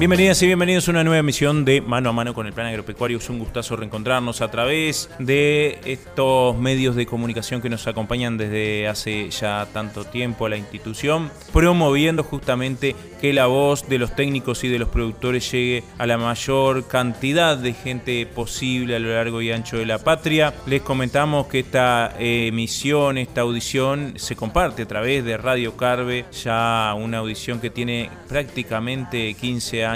Bienvenidas y bienvenidos a una nueva emisión de Mano a Mano con el Plan Agropecuario. Es un gustazo reencontrarnos a través de estos medios de comunicación que nos acompañan desde hace ya tanto tiempo a la institución, promoviendo justamente que la voz de los técnicos y de los productores llegue a la mayor cantidad de gente posible a lo largo y ancho de la patria. Les comentamos que esta emisión, esta audición se comparte a través de Radio Carve, ya una audición que tiene prácticamente 15 años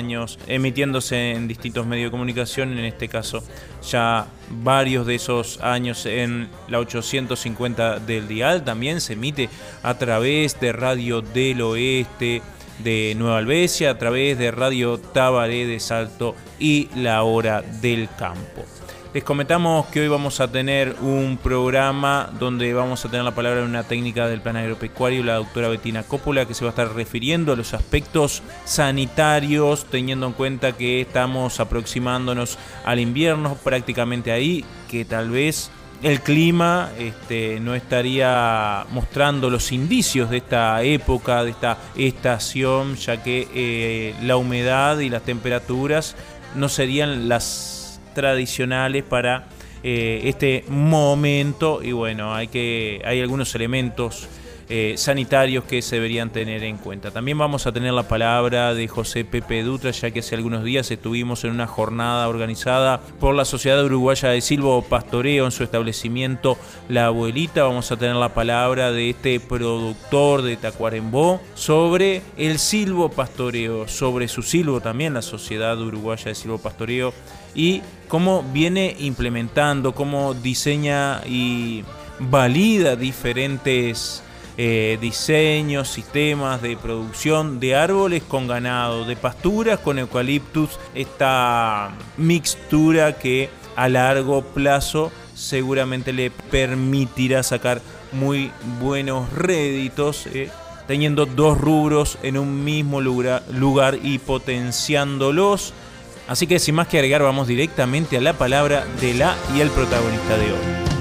emitiéndose en distintos medios de comunicación, en este caso ya varios de esos años en la 850 del dial, también se emite a través de Radio del Oeste, de Nueva Albesia, a través de Radio Tabaré de Salto y La Hora del Campo. Les comentamos que hoy vamos a tener un programa donde vamos a tener la palabra de una técnica del plan agropecuario, la doctora Betina Cópula, que se va a estar refiriendo a los aspectos sanitarios, teniendo en cuenta que estamos aproximándonos al invierno, prácticamente ahí, que tal vez el clima este, no estaría mostrando los indicios de esta época, de esta estación, ya que eh, la humedad y las temperaturas no serían las tradicionales para eh, este momento y bueno, hay, que, hay algunos elementos eh, sanitarios que se deberían tener en cuenta. También vamos a tener la palabra de José Pepe Dutra, ya que hace algunos días estuvimos en una jornada organizada por la Sociedad Uruguaya de Silvo Pastoreo en su establecimiento La Abuelita. Vamos a tener la palabra de este productor de Tacuarembó sobre el silvo pastoreo, sobre su silvo también, la Sociedad Uruguaya de Silvo Pastoreo y cómo viene implementando, cómo diseña y valida diferentes eh, diseños, sistemas de producción de árboles con ganado, de pasturas con eucaliptus, esta mixtura que a largo plazo seguramente le permitirá sacar muy buenos réditos. eh, teniendo dos rubros en un mismo lugar, lugar y potenciándolos. Así que sin más que agregar, vamos directamente a la palabra de la y el protagonista de hoy.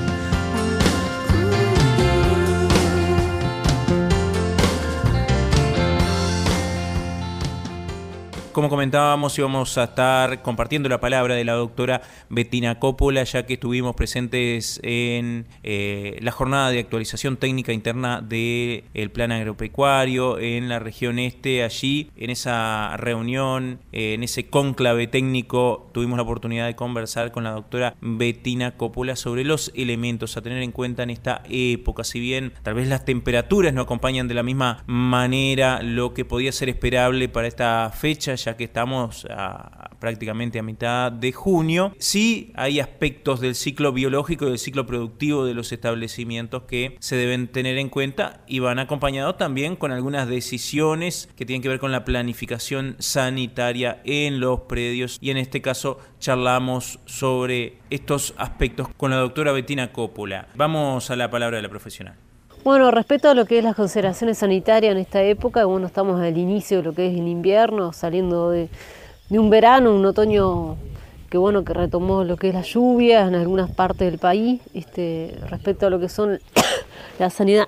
Como comentábamos, íbamos a estar compartiendo la palabra de la doctora Bettina Coppola, ya que estuvimos presentes en eh, la jornada de actualización técnica interna del plan agropecuario en la región este. Allí, en esa reunión, eh, en ese cónclave técnico, tuvimos la oportunidad de conversar con la doctora Bettina Coppola sobre los elementos a tener en cuenta en esta época. Si bien tal vez las temperaturas no acompañan de la misma manera lo que podía ser esperable para esta fecha, ya que estamos prácticamente a mitad de junio, sí hay aspectos del ciclo biológico y del ciclo productivo de los establecimientos que se deben tener en cuenta y van acompañados también con algunas decisiones que tienen que ver con la planificación sanitaria en los predios y en este caso charlamos sobre estos aspectos con la doctora Bettina Coppola. Vamos a la palabra de la profesional. Bueno, respecto a lo que es las consideraciones sanitarias en esta época, bueno, estamos al inicio de lo que es el invierno, saliendo de, un verano, un otoño que bueno, que retomó lo que es la lluvia en algunas partes del país, este, respecto a lo que son la sanidad,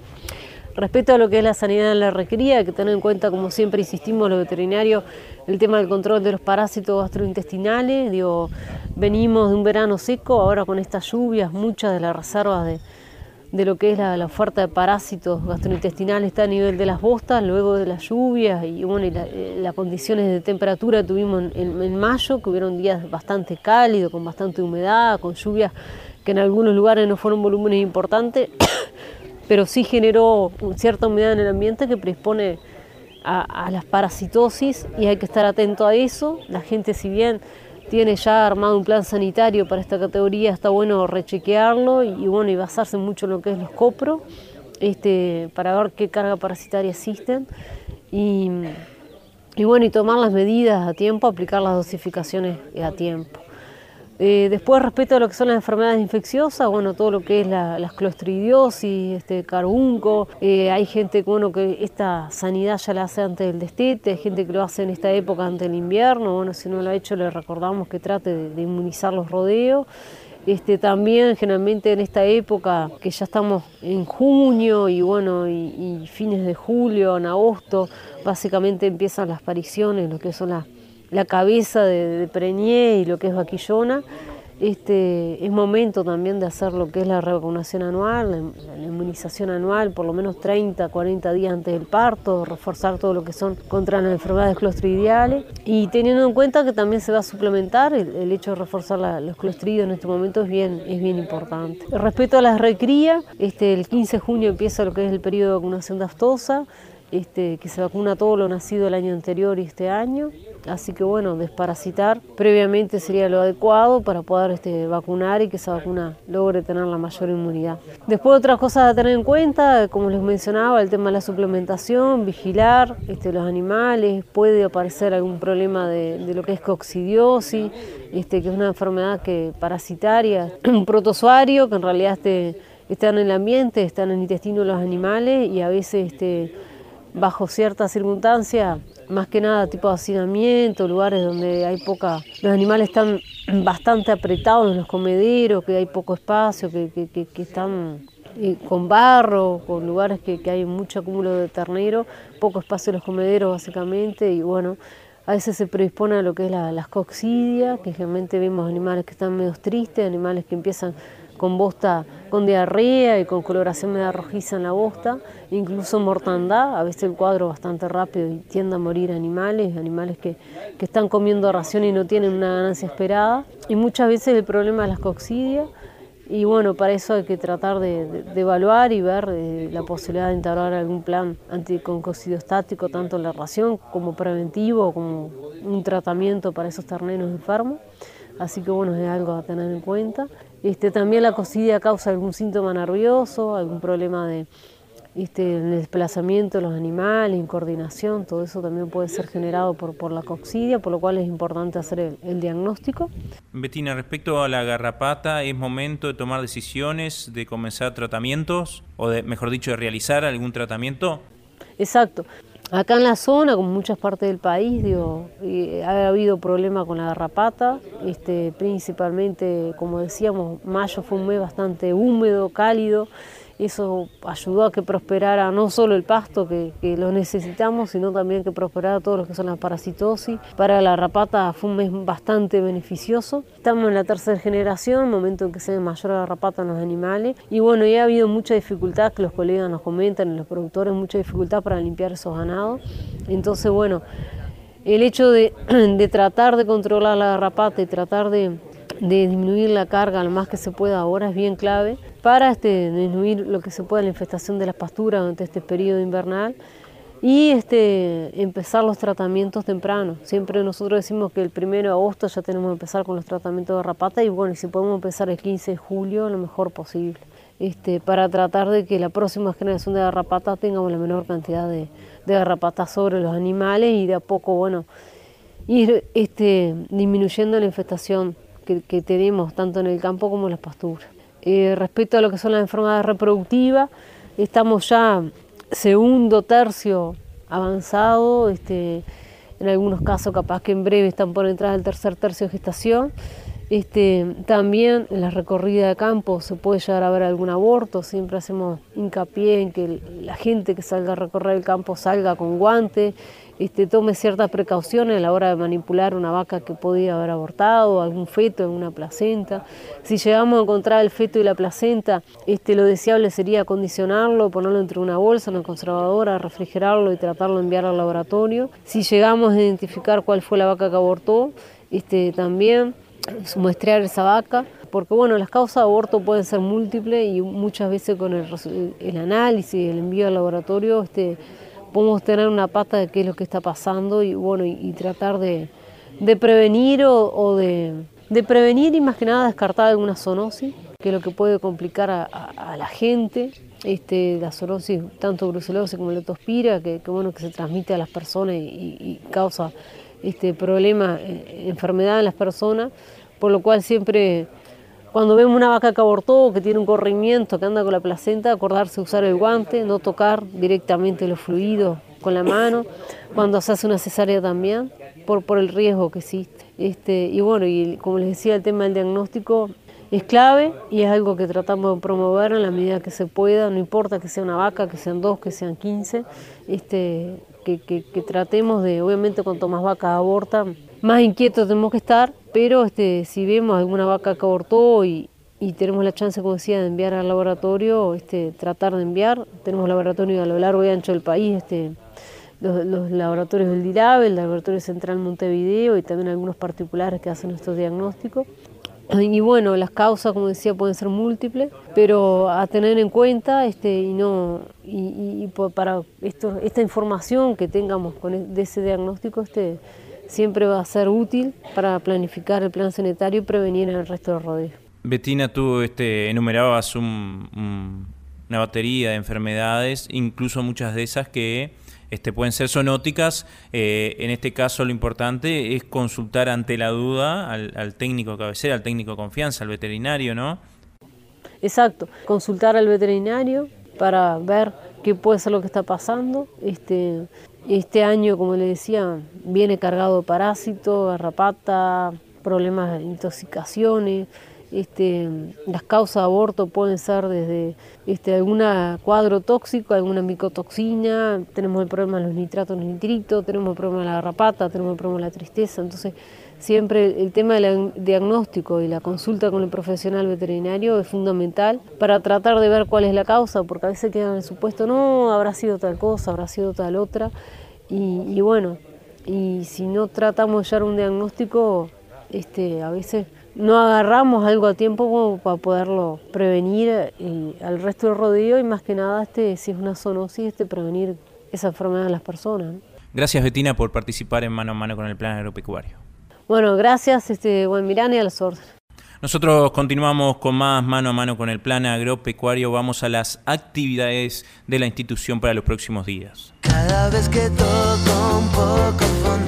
respecto a lo que es la sanidad en la recría, hay que tener en cuenta, como siempre insistimos los veterinarios, el tema del control de los parásitos gastrointestinales, digo, venimos de un verano seco, ahora con estas lluvias, muchas de las reservas de de lo que es la, la, oferta de parásitos gastrointestinales está a nivel de las bostas, luego de las lluvias y bueno, y la, eh, las condiciones de temperatura tuvimos en, mayo, que hubieron días bastante cálidos, con bastante humedad, con lluvias que en algunos lugares no fueron volúmenes importantes, pero sí generó cierta humedad en el ambiente que predispone a, a las parasitosis y hay que estar atento a eso. La gente si bien tiene ya armado un plan sanitario para esta categoría, está bueno rechequearlo y, bueno, y basarse mucho en lo que es los copro. este, para ver qué carga parasitaria existen y bueno, y tomar las medidas a tiempo, aplicar las dosificaciones a tiempo. Eh, después, respecto a lo que son las enfermedades infecciosas, bueno, todo lo que es la, la clostridiosis, este carbunco, eh, hay gente bueno, que esta sanidad ya la hace antes del destete, hay gente que lo hace en esta época antes del invierno, bueno, si no lo ha hecho le recordamos que trate de, inmunizar los rodeos. Este, también generalmente en esta época, que ya estamos en junio y bueno, y, y fines de julio, en agosto, básicamente empiezan las apariciones, lo que son las la cabeza de, de preñé y lo que es vaquillona, este, es momento también de hacer lo que es la vacunación anual, la, inmunización anual, por lo menos 30, 40 días antes del parto, reforzar todo lo que son contra las enfermedades clostridiales y teniendo en cuenta que también se va a suplementar, el, hecho de reforzar los clostridios en este momento es bien, es bien importante. Respecto a las recrías, este, el 15 de junio empieza lo que es el periodo de vacunación de aftosa, este, que se vacuna todo lo nacido el año anterior y este año. Así que bueno, desparasitar previamente sería lo adecuado para poder este, vacunar y que esa vacuna logre tener la mayor inmunidad. Después otras cosas a tener en cuenta, como les mencionaba, el tema de la suplementación, vigilar este, los animales, puede aparecer algún problema de, lo que es coccidiosis, este, que es una enfermedad que parasitaria, un protozoario que en realidad está en el ambiente, está en el intestino de los animales y a veces bajo ciertas circunstancias, más que nada tipo de hacinamiento, lugares donde hay poca, los animales están bastante apretados en los comederos, que hay poco espacio, que, están eh, con barro, con lugares que, hay mucho acúmulo de ternero, poco espacio en los comederos básicamente, y bueno, a veces se predispone a lo que es la, las coccidias, que generalmente vemos animales que están medio tristes, animales que empiezan con bosta, con diarrea y con coloración media rojiza en la bosta, incluso mortandad, a veces el cuadro bastante rápido y tiende a morir animales, animales que, que están comiendo ración y no tienen una ganancia esperada, y muchas veces el problema es las coccidias, y bueno, para eso hay que tratar de, evaluar y ver eh, la posibilidad de integrar algún plan anticoncidiostático, tanto en la ración como preventivo, como un tratamiento para esos terneros enfermos. Así que bueno, es algo a tener en cuenta. Este, también la cocidia causa algún síntoma nervioso, algún problema de este, desplazamiento de los animales, incoordinación, todo eso también puede ser generado por, por la coccidia, por lo cual es importante hacer el, diagnóstico. Betina, respecto a la garrapata, ¿es momento de tomar decisiones, de comenzar tratamientos o, de, mejor dicho, de realizar algún tratamiento? Exacto. Acá en la zona, como muchas partes del país, digo, ha habido problemas con la garrapata, este, principalmente, como decíamos, mayo fue un mes bastante húmedo, cálido, eso ayudó a que prosperara no solo el pasto que, lo necesitamos, sino también que prosperara todo lo que son las parasitosis. Para la rapata fue un mes bastante beneficioso. Estamos en la tercera generación, momento en que se ve mayor la rapata en los animales. Y bueno, ya ha habido mucha dificultad, que los colegas nos comentan, los productores, mucha dificultad para limpiar esos ganados. Entonces, bueno, el hecho de, de tratar de controlar la garrapata y tratar de, de disminuir la carga lo más que se pueda ahora es bien clave para este, disminuir lo que se pueda la infestación de las pasturas durante este periodo invernal y este, empezar los tratamientos tempranos. Siempre nosotros decimos que el 1 de agosto ya tenemos que empezar con los tratamientos de rapata y bueno, si podemos empezar el 15 de julio, lo mejor posible. Este, para tratar de que la próxima generación de garrapatas tengamos la menor cantidad de, de garrapatas sobre los animales y de a poco, bueno, ir este, disminuyendo la infestación que, tenemos tanto en el campo como en las pasturas. Eh, respecto a lo que son las enfermedades reproductivas, estamos ya segundo tercio avanzado, este, en algunos casos capaz que en breve están por entrar al tercer tercio de gestación. Este, también en la recorrida de campo se puede llegar a ver algún aborto, siempre hacemos hincapié en que la gente que salga a recorrer el campo salga con guante este, tome ciertas precauciones a la hora de manipular una vaca que podía haber abortado, algún feto en una placenta. Si llegamos a encontrar el feto y la placenta, este, lo deseable sería acondicionarlo, ponerlo entre una bolsa, una conservadora, refrigerarlo y tratarlo de enviar al laboratorio. Si llegamos a identificar cuál fue la vaca que abortó, este, también muestrear esa vaca porque bueno, las causas de aborto pueden ser múltiples y muchas veces con el, el análisis, el envío al laboratorio, este, podemos tener una pata de qué es lo que está pasando y bueno y, tratar de, prevenir o, de, prevenir y más que nada descartar alguna zoonosis, que es lo que puede complicar a, la gente. este, la zoonosis, tanto brucelosis como la leptospira, que, que, bueno, que se transmite a las personas y, y causa este, problemas, eh, enfermedad en las personas, por lo cual siempre cuando vemos una vaca que abortó, que tiene un corrimiento, que anda con la placenta, acordarse de usar el guante, no tocar directamente los fluidos con la mano, cuando se hace una cesárea también, por, por el riesgo que existe. Este, y bueno, y como les decía, el tema del diagnóstico es clave y es algo que tratamos de promover en la medida que se pueda, no importa que sea una vaca, que sean dos, que sean quince, este, que, tratemos de, obviamente cuanto más vacas abortan, más inquietos tenemos que estar, pero este, si vemos alguna vaca que abortó y, y tenemos la chance, como decía, de enviar al laboratorio, este, tratar de enviar, tenemos laboratorios a lo largo y ancho del país, este, los, laboratorios del DIRAB, el Laboratorio Central Montevideo y también algunos particulares que hacen estos diagnósticos. Y bueno, las causas, como decía, pueden ser múltiples, pero a tener en cuenta este, y no y, y para esto, esta información que tengamos con de ese diagnóstico este, siempre va a ser útil para planificar el plan sanitario y prevenir el resto de rodeos. Betina, tú este, enumerabas un, un, una batería de enfermedades, incluso muchas de esas que este, pueden ser zoonóticas. Eh, en este caso lo importante es consultar ante la duda al, al técnico de cabecera, al técnico de confianza, al veterinario, ¿no? Exacto, consultar al veterinario para ver qué puede ser lo que está pasando. Este, este año, como le decía, viene cargado de parásitos, garrapata, problemas de intoxicaciones. Este, las causas de aborto pueden ser desde este, algún cuadro tóxico, alguna micotoxina, tenemos el problema de los nitratos, nitritos, tenemos el problema de la garrapata, tenemos el problema de la tristeza. Entonces, siempre el tema del diagnóstico y la consulta con el profesional veterinario es fundamental para tratar de ver cuál es la causa, porque a veces queda en el supuesto, no, habrá sido tal cosa, habrá sido tal otra. Y, bueno, y si no tratamos llevar un diagnóstico, este, a veces no agarramos algo a tiempo como para poderlo prevenir y al resto del rodillo y más que nada este, si es una zoonosis, este, prevenir esa enfermedad en las personas. Gracias Betina por participar en mano a mano con el plan agropecuario. Bueno, gracias este, Juan Mirán y a los órdenes. Nosotros continuamos con más mano a mano con el plan agropecuario. Vamos a las actividades de la institución para los próximos días. Cada vez que toco un poco fondo,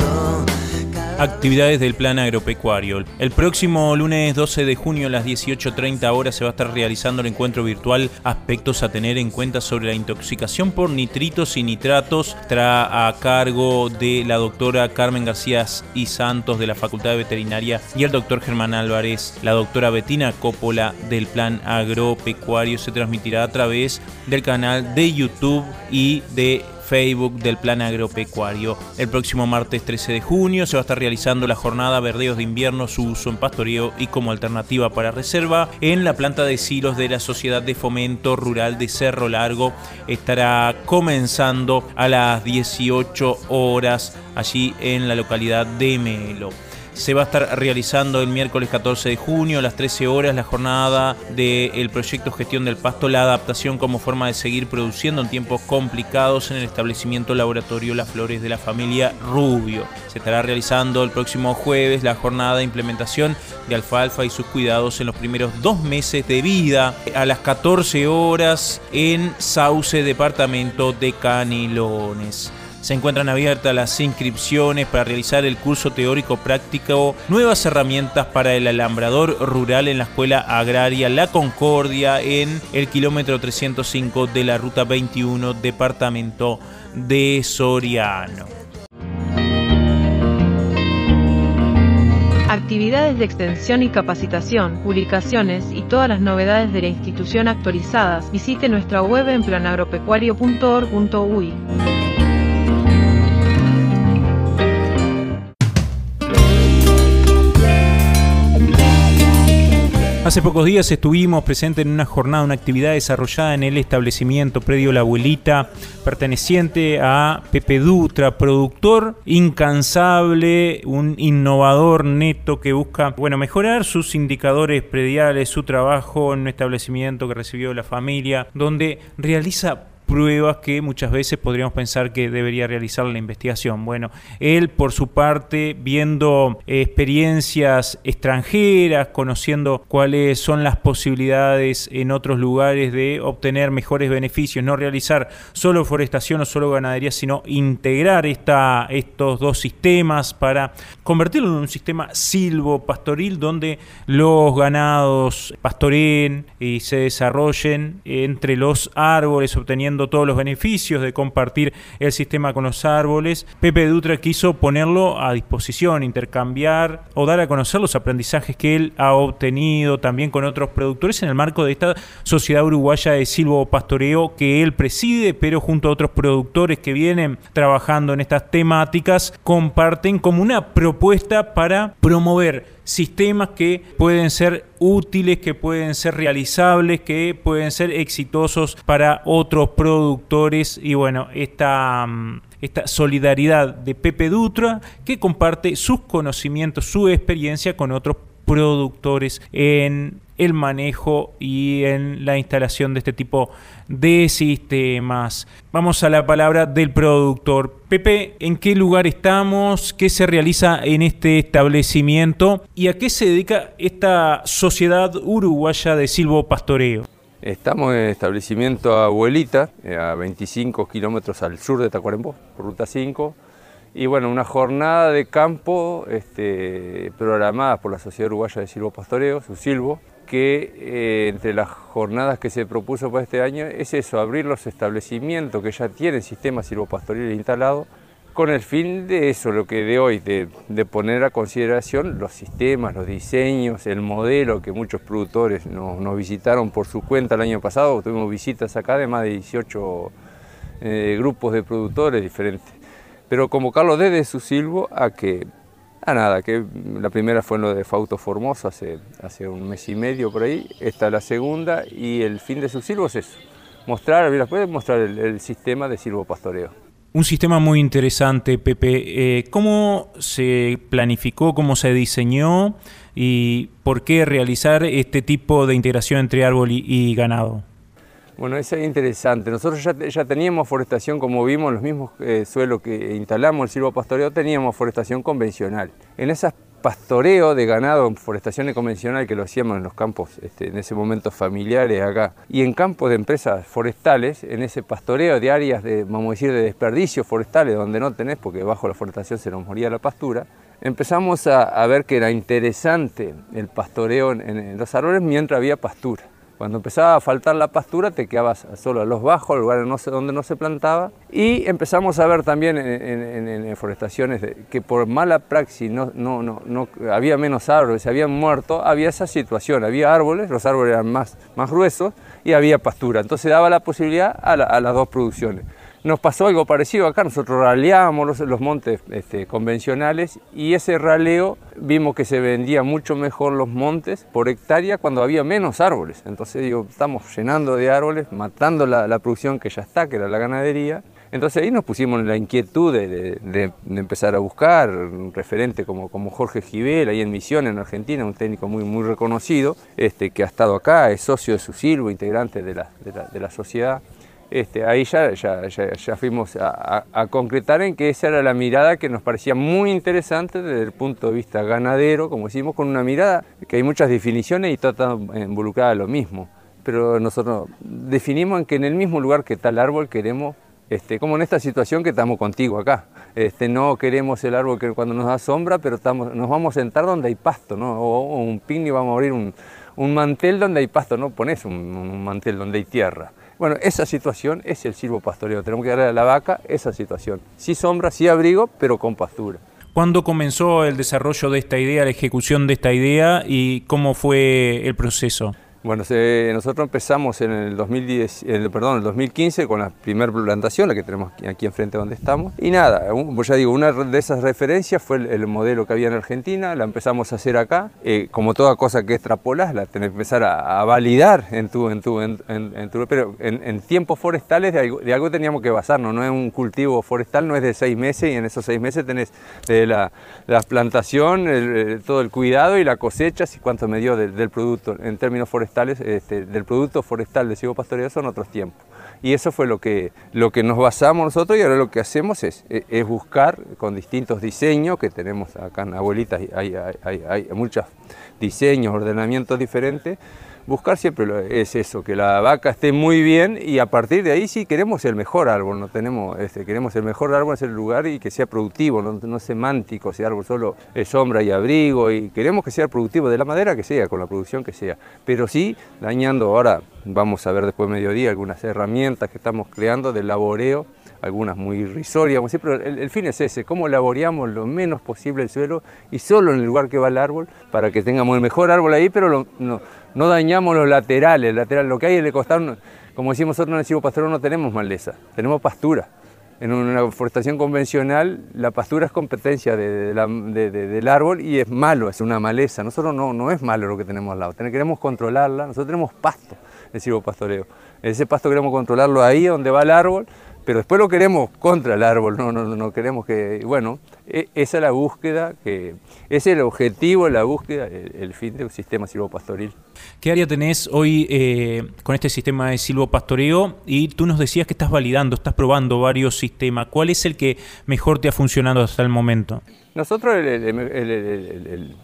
Actividades del plan agropecuario. El próximo lunes 12 de junio a las 18.30 horas se va a estar realizando el encuentro virtual Aspectos a tener en cuenta sobre la intoxicación por nitritos y nitratos. Estará a cargo de la doctora Carmen García y Santos de la Facultad de Veterinaria y el doctor Germán Álvarez, la doctora Betina Coppola del plan agropecuario. Se transmitirá a través del canal de YouTube y de Facebook del Plan Agropecuario. El próximo martes 13 de junio se va a estar realizando la jornada Verdeos de Invierno, su uso en pastoreo y como alternativa para reserva en la planta de silos de la Sociedad de Fomento Rural de Cerro Largo. Estará comenzando a las 18 horas allí en la localidad de Melo se va a estar realizando el miércoles 14 de junio a las 13 horas la jornada del proyecto Gestión del Pasto, la adaptación como forma de seguir produciendo en tiempos complicados en el establecimiento laboratorio Las Flores de la familia Rubio. Se estará realizando el próximo jueves la jornada de implementación de alfalfa y sus cuidados en los primeros dos meses de vida a las 14 horas en Sauce, departamento de Canelones. Se encuentran abiertas las inscripciones para realizar el curso teórico práctico Nuevas herramientas para el alambrador rural en la Escuela Agraria La Concordia en el kilómetro 305 de la Ruta 21, departamento de Soriano. Actividades de extensión y capacitación, publicaciones y todas las novedades de la institución actualizadas, visite nuestra web en planagropecuario.org.uy. Hace pocos días estuvimos presentes en una jornada, una actividad desarrollada en el establecimiento Predio La Abuelita, perteneciente a Pepe Dutra, productor incansable, un innovador neto que busca, bueno, mejorar sus indicadores prediales, su trabajo en un establecimiento que recibió la familia, donde realiza pruebas que muchas veces podríamos pensar que debería realizar la investigación. Bueno, él por su parte, viendo experiencias extranjeras, conociendo cuáles son las posibilidades en otros lugares de obtener mejores beneficios, no realizar solo forestación o solo ganadería, sino integrar esta, estos dos sistemas para convertirlo en un sistema silvo-pastoril donde los ganados pastoreen y se desarrollen entre los árboles, obteniendo todos los beneficios de compartir el sistema con los árboles. Pepe Dutra quiso ponerlo a disposición, intercambiar o dar a conocer los aprendizajes que él ha obtenido también con otros productores en el marco de esta sociedad uruguaya de silvopastoreo que él preside, pero junto a otros productores que vienen trabajando en estas temáticas, comparten como una propuesta para promover sistemas que pueden ser útiles, que pueden ser realizables, que pueden ser exitosos para otros productores. Y bueno, esta mm, esta solidaridad de Pepe Dutra que comparte sus conocimientos, su experiencia con otros productores en el manejo y en la instalación de este tipo de sistemas. Vamos a la palabra del productor. Pepe, ¿en qué lugar estamos? ¿Qué se realiza en este establecimiento? ¿Y a qué se dedica esta sociedad uruguaya de silvopastoreo? Estamos en el establecimiento Abuelita, eh, a 25 kilómetros al sur de Tacuarembó, ruta 5. Y bueno, una jornada de campo este, programada por la Sociedad Uruguaya de Silvopastoreo, su Silvo, que eh, entre las jornadas que se propuso para este año es eso, abrir los establecimientos que ya tienen sistemas silvopastoriles instalados con el fin de eso, lo que de hoy, de, poner a consideración los sistemas, los diseños, el modelo que muchos productores nos, visitaron por su cuenta el año pasado, tuvimos visitas acá de más de 18 eh, grupos de productores diferentes. Pero convocarlo desde su silbo a que Ah, nada, que la primera fue en lo de Fauto Formoso hace, hace un mes y medio por ahí, esta es la segunda y el fin de su silbo es eso, mostrar, mostrar el, sistema de silvopastoreo. Un sistema muy interesante, Pepe. Eh, ¿Cómo se planificó, cómo se diseñó y por qué realizar este tipo de integración entre árbol y ganado? Bueno, es interesante. Nosotros ya, teníamos forestación, como vimos, los mismos eh, suelos que instalamos el silvopastoreo, teníamos forestación convencional. En esas pastoreo de ganado, forestación convencional que lo hacíamos en los campos, este, en ese momento familiares acá, y en campos de empresas forestales, en ese pastoreo de áreas de, vamos de desperdicios forestales, donde no tenés, porque bajo la forestación se nos moría la pastura, empezamos a, ver que era interesante el pastoreo en los árboles mientras había pastura. Cuando empezaba a faltar la pastura te quedabas solo a los bajos, lugares no donde no se plantaba. Y empezamos a ver también en, forestaciones que por mala praxis no, no, no, no, había menos árboles, se habían muerto, había esa situación, había árboles, los árboles eran más, más gruesos y había pastura. Entonces daba la posibilidad a las dos producciones. Nos pasó algo parecido acá, nosotros raleábamos los, montes este, convencionales y ese raleo vimos que se vendía mucho mejor los montes por hectárea cuando había menos árboles. Entonces digo, estamos llenando de árboles, matando la, producción que ya está, que era la ganadería. Entonces ahí nos pusimos en la inquietud de, empezar a buscar un referente como, Jorge Gibel, ahí en Misión, en Argentina, un técnico muy, muy reconocido, este, que ha estado acá, es socio de su silbo, integrante de la sociedad. Este, ahí ya, ya, fuimos a, concretar en que esa era la mirada que nos parecía muy interesante desde el punto de vista ganadero, como decimos, con una mirada que hay muchas definiciones y todas involucradas lo mismo. Pero nosotros definimos en que en el mismo lugar que el árbol queremos, este, como en esta situación que estamos contigo acá, este, no queremos el árbol que cuando nos da sombra, pero estamos, nos vamos a sentar donde hay pasto, ¿no? o, un picnic, vamos a abrir un, mantel donde hay pasto, no pones un mantel donde hay tierra. Bueno, esa situación es el silvopastoreo. Tenemos que darle a la vaca esa situación. Sí sombra, sí abrigo, pero con pastura. ¿Cuándo comenzó el desarrollo de esta idea, la ejecución de esta idea y cómo fue el proceso? Bueno, nosotros empezamos en el, 2010, perdón, el 2015 con la primera plantación, la que tenemos aquí, enfrente donde estamos. Y nada, pues ya digo, una de esas referencias fue el, modelo que había en Argentina, la empezamos a hacer acá. Eh, como toda cosa que extrapolas, la tenés que empezar a, validar en tu, en tu, en, tu pero en, tiempos forestales de algo, teníamos que basarnos, no es un cultivo forestal, no es de seis meses y en esos seis meses tenés de la, plantación, todo el cuidado y la cosecha, y cuánto me dio del producto en términos forestales este, del producto forestal de silvopastoreo pastoreo son otros tiempos. Y eso fue lo que, lo que nos basamos nosotros y ahora lo que hacemos es, es buscar con distintos diseños que tenemos acá en Abuelitas, hay, hay, hay muchos diseños, ordenamientos diferentes, buscar siempre es eso, que la vaca esté muy bien y a partir de ahí sí queremos el mejor árbol, no tenemos, este, queremos el mejor árbol en el lugar y que sea productivo, no, no semántico, ese árbol solo es sombra y abrigo y queremos que sea productivo de la madera que sea, con la producción que sea, pero sí dañando ahora, vamos a ver después de mediodía algunas herramientas que estamos creando de laboreo algunas muy irrisorias, siempre, el, fin es ese, cómo laboreamos lo menos posible el suelo y solo en el lugar que va el árbol para que tengamos el mejor árbol ahí, pero no, no, dañamos los laterales, lateral, lo que hay en el costado, como decimos nosotros en el Cibo Pastoreo no tenemos maleza, tenemos pastura. En una forestación convencional la pastura es competencia de, de del árbol y es malo, es una maleza. Nosotros no, no es malo lo que tenemos al lado, queremos controlarla, nosotros tenemos pasto el pastoreo. Ese pasto queremos controlarlo ahí donde va el árbol pero después lo queremos contra el árbol, no, no, no queremos que, bueno, e, esa es la búsqueda, que, es el objetivo, la búsqueda, el, fin del sistema silvopastoril. ¿Qué área tenés hoy eh, con este sistema de silvopastoreo? Y tú nos decías que estás validando, estás probando varios sistemas. ¿Cuál es el que mejor te ha funcionado hasta el momento? Nosotros el,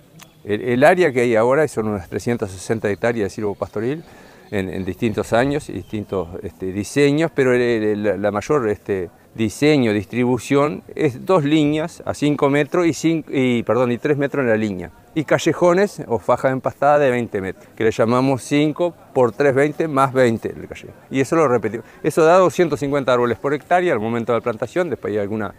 el área que hay ahora son unas 360 hectáreas de silvopastoril en, distintos años distintos este, diseños, pero la mayor este, diseño, distribución es dos líneas a 5 metros y, y, perdón, y 3 metros en la línea. Y callejones o faja empastada de 20 metros, que le llamamos 5 por 3, 20 más 20 el callejón. Y eso lo repetimos. Eso da 250 árboles por hectárea al momento de la plantación, después hay alguna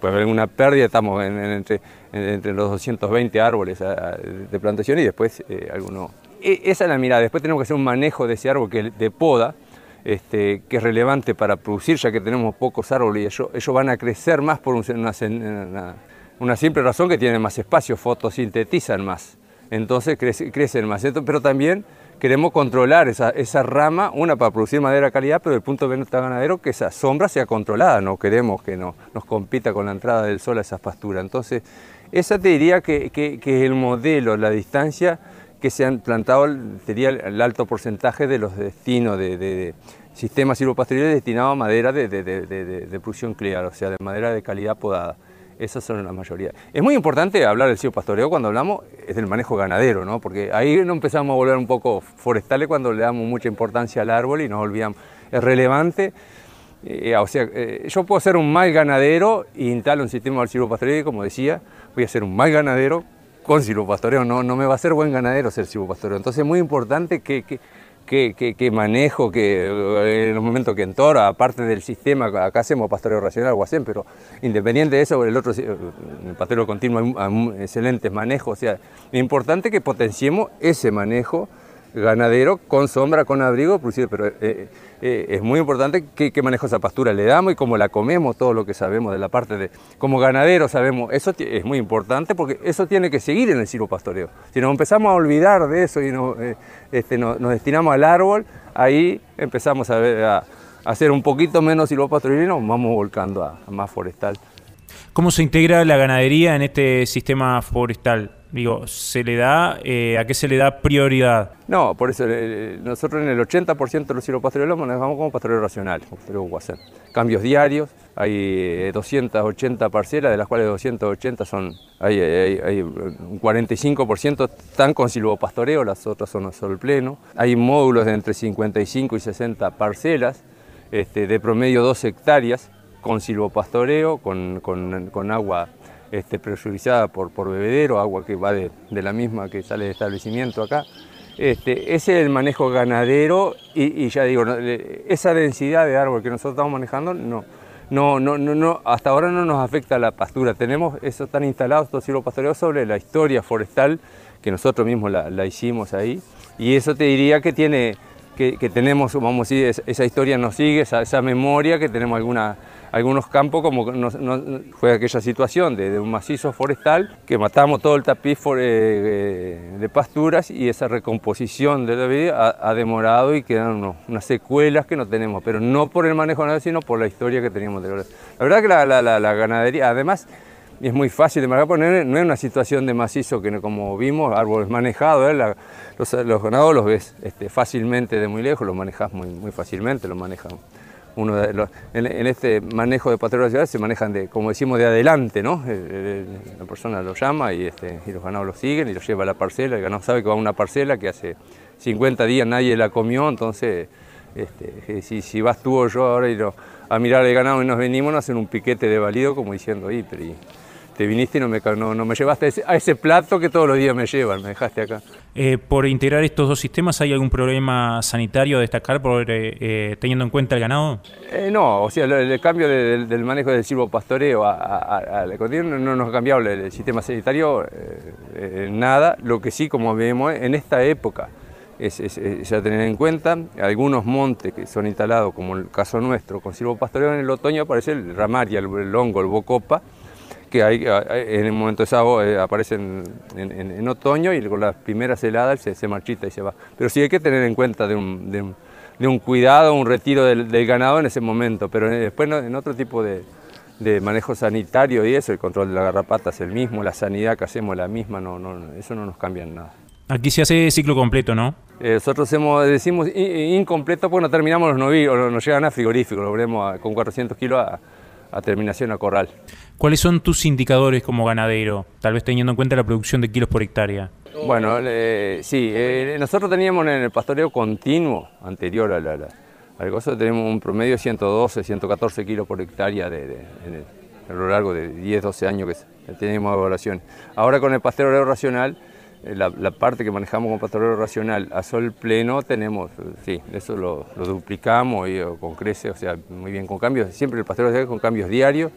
pues alguna pérdida, estamos entre, entre los 220 árboles de plantación y después eh, algunos esa es la mirada. Después tenemos que hacer un manejo de ese árbol que, de poda, este, que es relevante para producir, ya que tenemos pocos árboles y ellos, van a crecer más por una, simple razón que tienen más espacio, fotosintetizan más. Entonces crecen más. Pero también queremos controlar esa, rama, una para producir madera de calidad, pero desde el punto de vista ganadero que esa sombra sea controlada, no queremos que no, nos compita con la entrada del sol a esas pasturas. Entonces, esa te diría que, que es el modelo, la distancia que se han plantado sería el alto porcentaje de los destinos de, de, sistemas silvopastoriles destinados a madera de, de, producción clear, o sea, de madera de calidad podada. Esas son la mayoría. Es muy importante hablar del silvopastoreo cuando hablamos es del manejo ganadero, ¿no? porque ahí no empezamos a volver un poco forestales cuando le damos mucha importancia al árbol y nos olvidamos. Es relevante. Eh, o sea, eh, yo puedo ser un mal ganadero e instalo un sistema del silvopastoreo, como decía, voy a ser un mal ganadero con silvopastoreo, no, no me va a ser buen ganadero ser silvopastoreo. Entonces es muy importante que, que, manejo, que eh, en el momento que entora, aparte del sistema, acá hacemos pastoreo racional hacen, pero independiente de eso, el otro, el pastoreo continuo, hay excelentes manejos, o sea, es importante que potenciemos ese manejo ganadero con sombra, con abrigo, pero eh, eh, es muy importante qué, manejo esa pastura le damos y cómo la comemos, todo lo que sabemos de la parte de... Como ganadero sabemos, eso es muy importante porque eso tiene que seguir en el silvopastoreo. Si nos empezamos a olvidar de eso y eh, este, nos, destinamos al árbol, ahí empezamos a, ver, a, hacer un poquito menos silvopastoreo y nos vamos volcando a más forestal. ¿Cómo se integra la ganadería en este sistema forestal? Digo, ¿se le da, eh, ¿a qué se le da prioridad? No, por eso eh, nosotros en el 80% de los silvopastoriles los manejamos como pastoreo racional, pastoreo hacer Cambios diarios, hay 280 eh, parcelas, de las cuales 280 son, hay, hay, un 45% están con silvopastoreo, las otras son a sol pleno. Hay módulos de entre 55 y 60 parcelas, este, de promedio 2 hectáreas, con silvopastoreo, con, con, con agua este, presurizada por, por bebedero, agua que va de, la misma que sale del establecimiento acá. Este, ese es el manejo ganadero y, ya digo, esa densidad de árbol que nosotros estamos manejando no, no, no, no, hasta ahora no nos afecta la pastura. Tenemos eso están instalados estos silvopastoreos sobre la historia forestal que nosotros mismos la, hicimos ahí y eso te diría que tiene que, tenemos, vamos a decir, esa, historia nos sigue, esa, esa memoria que tenemos alguna algunos campos como fue aquella situación de, un macizo forestal que matamos todo el tapiz eh, de pasturas y esa recomposición de la vida ha, demorado y quedan unas secuelas que no tenemos, pero no por el manejo nada, sino por la historia que teníamos de La verdad que la, ganadería, además, es muy fácil de manejar, porque no es una situación de macizo que como vimos, árboles manejados, ¿eh? los, ganados los ves este, fácilmente de muy lejos, los manejas muy, muy fácilmente, los manejan. Uno en, este manejo de patrullas ciudad se manejan de, como decimos, de adelante, ¿no? la persona lo llama y, este, y los ganados lo siguen y lo lleva a la parcela, el ganado sabe que va a una parcela que hace 50 días nadie la comió, entonces este, si, si, vas tú o yo ahora y a mirar el ganado y nos venimos, nos hacen un piquete de valido como diciendo, pero te viniste y no me, no, me llevaste a ese, plato que todos los días me llevan, me dejaste acá. Eh, por integrar estos dos sistemas, ¿hay algún problema sanitario a destacar por, eh, eh, teniendo en cuenta el ganado? no, o sea, el, cambio del, manejo del silvopastoreo a, la condición no nos ha cambiado el, sistema sanitario nada, lo que sí, como vemos, en esta época, es, ya tener en cuenta. Algunos montes que son instalados, como el caso nuestro, con silvopastoreo en el otoño aparece el ramaria, el, el hongo, el bocopa, que hay, en el momento de sábado eh, aparecen en, otoño y con las primeras heladas se, marchita y se va. Pero sí hay que tener en cuenta de un, de un, cuidado, un retiro del, ganado en ese momento, pero después en otro tipo de, de manejo sanitario y eso, el control de la garrapata es el mismo, la sanidad que hacemos es la misma, no, no, eso no nos cambia en nada. Aquí se hace ciclo completo, ¿no? Eh, nosotros decimos incompleto porque no terminamos los novillos, nos llegan a frigorífico, lo veremos con 400 kilos a, terminación a corral. ¿Cuáles son tus indicadores como ganadero, tal vez teniendo en cuenta la producción de kilos por hectárea? Bueno, sí, eh, nosotros teníamos en el pastoreo continuo anterior a la, al gozo, tenemos un promedio de 112, 114 kilos por hectárea de, a lo largo de 10, 12 años que tenemos evaluación. Ahora con el pastoreo racional eh, la, parte que manejamos con pastoreo racional a sol pleno tenemos, sí, eso lo, duplicamos y, con crece, o sea, muy bien con cambios, siempre el pastoreo con cambios diarios.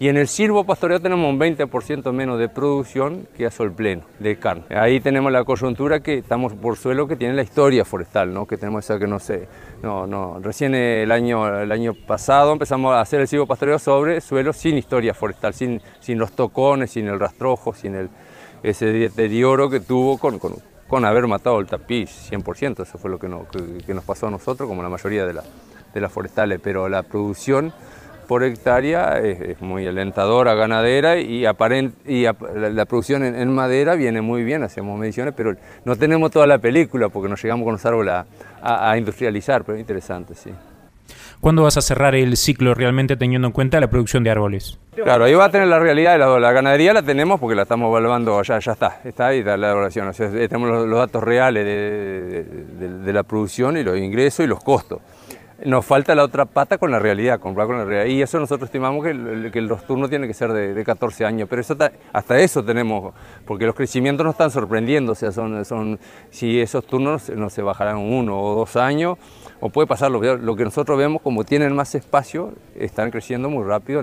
Y en el silvo pastoreo tenemos un 20% menos de producción que a sol pleno de carne. Ahí tenemos la coyuntura que estamos por suelo que tiene la historia forestal, ¿no? que tenemos esa que no sé, no, no, recién el año, el año pasado empezamos a hacer el silvo pastoreo sobre suelo sin historia forestal, sin, sin los tocones, sin el rastrojo, sin el, ese deterioro que tuvo con, con, haber matado el tapiz, 100%, eso fue lo que, que, nos pasó a nosotros, como la mayoría de, de las forestales, pero la producción por hectárea es, muy alentadora, ganadera y, aparent, y la, producción en, madera viene muy bien, hacemos mediciones, pero no tenemos toda la película porque nos llegamos con los árboles a, a industrializar, pero es interesante, sí. ¿Cuándo vas a cerrar el ciclo realmente teniendo en cuenta la producción de árboles? Claro, ahí va a tener la realidad de la, la ganadería, la tenemos porque la estamos evaluando, ya, ya está, está ahí la evaluación. O sea, tenemos los, datos reales de, la producción y los ingresos y los costos. Nos falta la otra pata con la realidad, comprar con la realidad. Y eso nosotros estimamos que, los turnos tienen que ser de, 14 años. Pero eso hasta eso tenemos, porque los crecimientos nos están sorprendiendo. O sea, son, si esos turnos no se bajarán uno o dos años, o puede pasar lo, que nosotros vemos, como tienen más espacio, están creciendo muy rápido,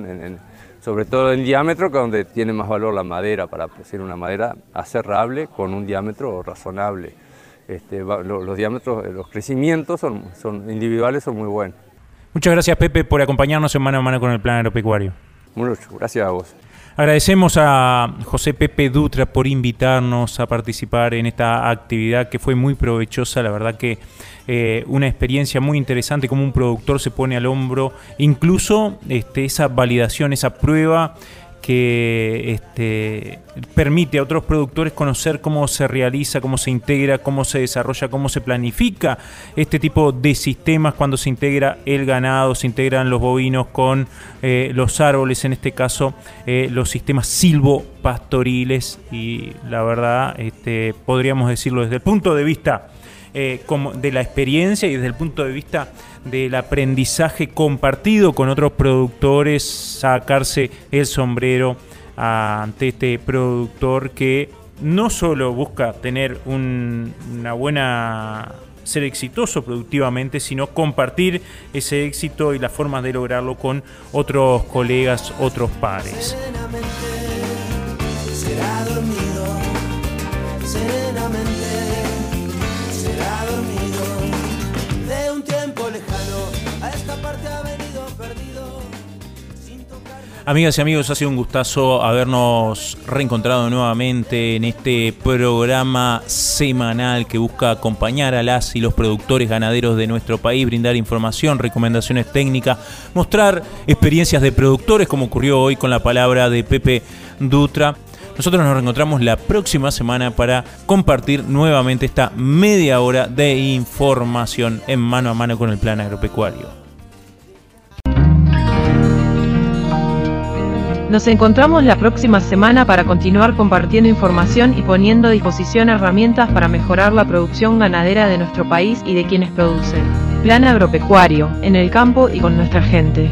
sobre todo en diámetro, que es donde tiene más valor la madera, para hacer una madera aserrable con un diámetro razonable. Este, los, diámetros, los crecimientos son, son individuales, son muy buenos. Muchas gracias Pepe por acompañarnos en mano a mano con el plan agropecuario. Muchas gracias a vos. Agradecemos a José Pepe Dutra por invitarnos a participar en esta actividad que fue muy provechosa, la verdad que eh, una experiencia muy interesante como un productor se pone al hombro, incluso este, esa validación, esa prueba que este, permite a otros productores conocer cómo se realiza, cómo se integra, cómo se desarrolla, cómo se planifica este tipo de sistemas cuando se integra el ganado, se integran los bovinos con eh, los árboles, en este caso eh, los sistemas silvopastoriles. Y la verdad este, podríamos decirlo desde el punto de vista eh, de la experiencia y desde el punto de vista del aprendizaje compartido con otros productores, sacarse el sombrero ante este productor que no solo busca tener una buena ser exitoso productivamente, sino compartir ese éxito y las formas de lograrlo con otros colegas, otros pares. Amigas y amigos, ha sido un gustazo habernos reencontrado nuevamente en este programa semanal que busca acompañar a las y los productores ganaderos de nuestro país, brindar información, recomendaciones técnicas, mostrar experiencias de productores como ocurrió hoy con la palabra de Pepe Dutra. Nosotros nos reencontramos la próxima semana para compartir nuevamente esta media hora de información en mano a mano con el plan agropecuario. Nos encontramos la próxima semana para continuar compartiendo información y poniendo a disposición herramientas para mejorar la producción ganadera de nuestro país y de quienes producen. Plan agropecuario, en el campo y con nuestra gente.